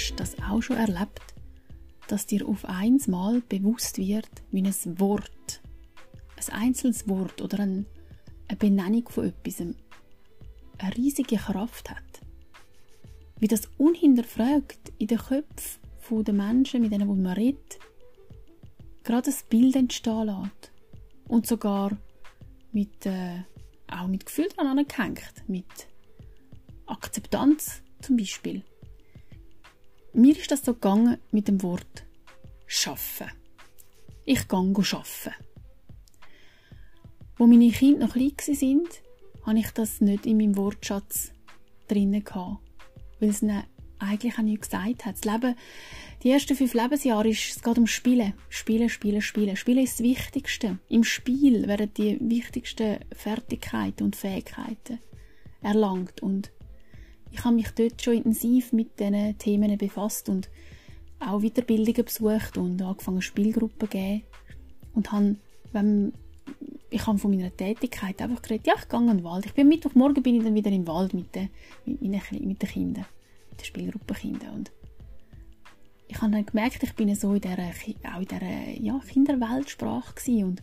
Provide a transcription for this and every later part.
Hast du das auch schon erlebt, dass dir auf einmal bewusst wird, wie ein Wort, ein einzelnes Wort oder eine Benennung von etwas eine riesige Kraft hat? Wie das unhinterfragt in den Köpfen der Menschen, mit denen man redet, gerade ein Bild entstehen lässt. Und sogar mit, äh, auch mit Gefühl dran angehängt, mit Akzeptanz zum Beispiel. Mir ist das so gegangen mit dem Wort schaffen. Ich gang schaffen. Wo meine Kinder noch klein waren, hatte ich das nicht in meinem Wortschatz drinnen weil es ihnen eigentlich auch nichts gesagt hat. Das Leben, die ersten fünf Lebensjahre ist, es geht um Spielen. Spielen, Spielen, Spielen. Spielen ist das Wichtigste. Im Spiel werden die wichtigsten Fertigkeiten und Fähigkeiten erlangt. Und ich habe mich dort schon intensiv mit diesen Themen befasst und auch Weiterbildungen besucht und angefangen Spielgruppen zu geben. Und habe, wenn, ich habe von meiner Tätigkeit einfach geredet, ja, ich gehe in den Wald. Ich bin Mittwochmorgen bin ich dann wieder im Wald mit den, mit, meinen, mit den Kindern, mit den Spielgruppenkindern. Und ich habe dann gemerkt, ich bin so in dieser, auch in dieser ja, Kinderweltsprache und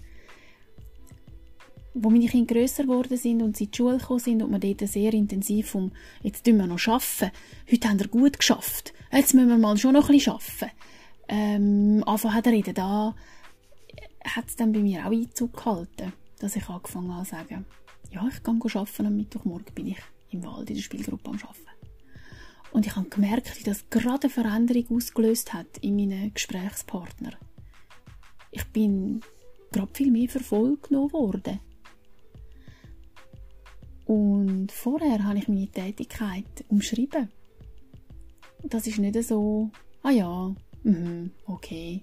wo meine Kinder grösser geworden sind und sie in die Schule gekommen sind und wir dort sehr intensiv um, jetzt tun wir noch arbeiten. Heute haben wir gut geschafft. Jetzt müssen wir mal schon noch ein bisschen arbeiten. Ähm, anfangen hat reden, da hat es dann bei mir auch Einzug gehalten, dass ich angefangen habe zu sagen, ja, ich kann arbeiten, am Mittwochmorgen bin ich im Wald in der Spielgruppe am Arbeiten. Und ich habe gemerkt, wie das gerade eine Veränderung ausgelöst hat in meinen Gesprächspartnern. Ich bin gerade viel mehr verfolgt worden. Und vorher habe ich meine Tätigkeit umschrieben. Das ist nicht so, ah ja, mh, okay.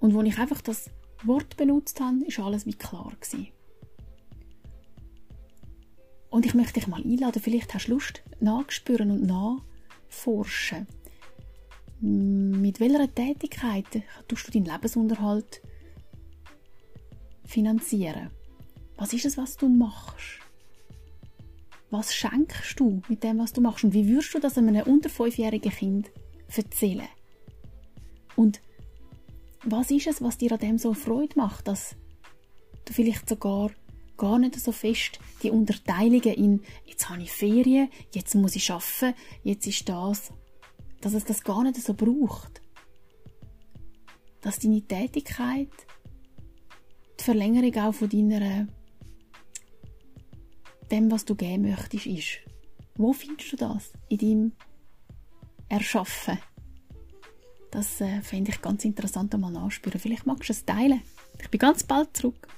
Und als ich einfach das Wort benutzt habe, ist alles wie klar gewesen. Und ich möchte dich mal einladen, vielleicht hast du Lust nachspüren und nachforschen. Mit welcher Tätigkeit tust du deinen Lebensunterhalt finanzieren? Was ist es, was du machst? Was schenkst du mit dem, was du machst? Und wie würdest du das einem unter fünfjährigen Kind erzählen? Und was ist es, was dir an dem so Freude macht, dass du vielleicht sogar gar nicht so fest die Unterteilungen in jetzt habe ich Ferien, jetzt muss ich arbeiten, jetzt ist das, dass es das gar nicht so braucht. Dass deine Tätigkeit die Verlängerung auch von deiner dem, was du geben möchtest, ist. Wo findest du das? In deinem Erschaffen. Das äh, fände ich ganz interessant einmal nachspüren. Vielleicht magst du es teilen. Ich bin ganz bald zurück.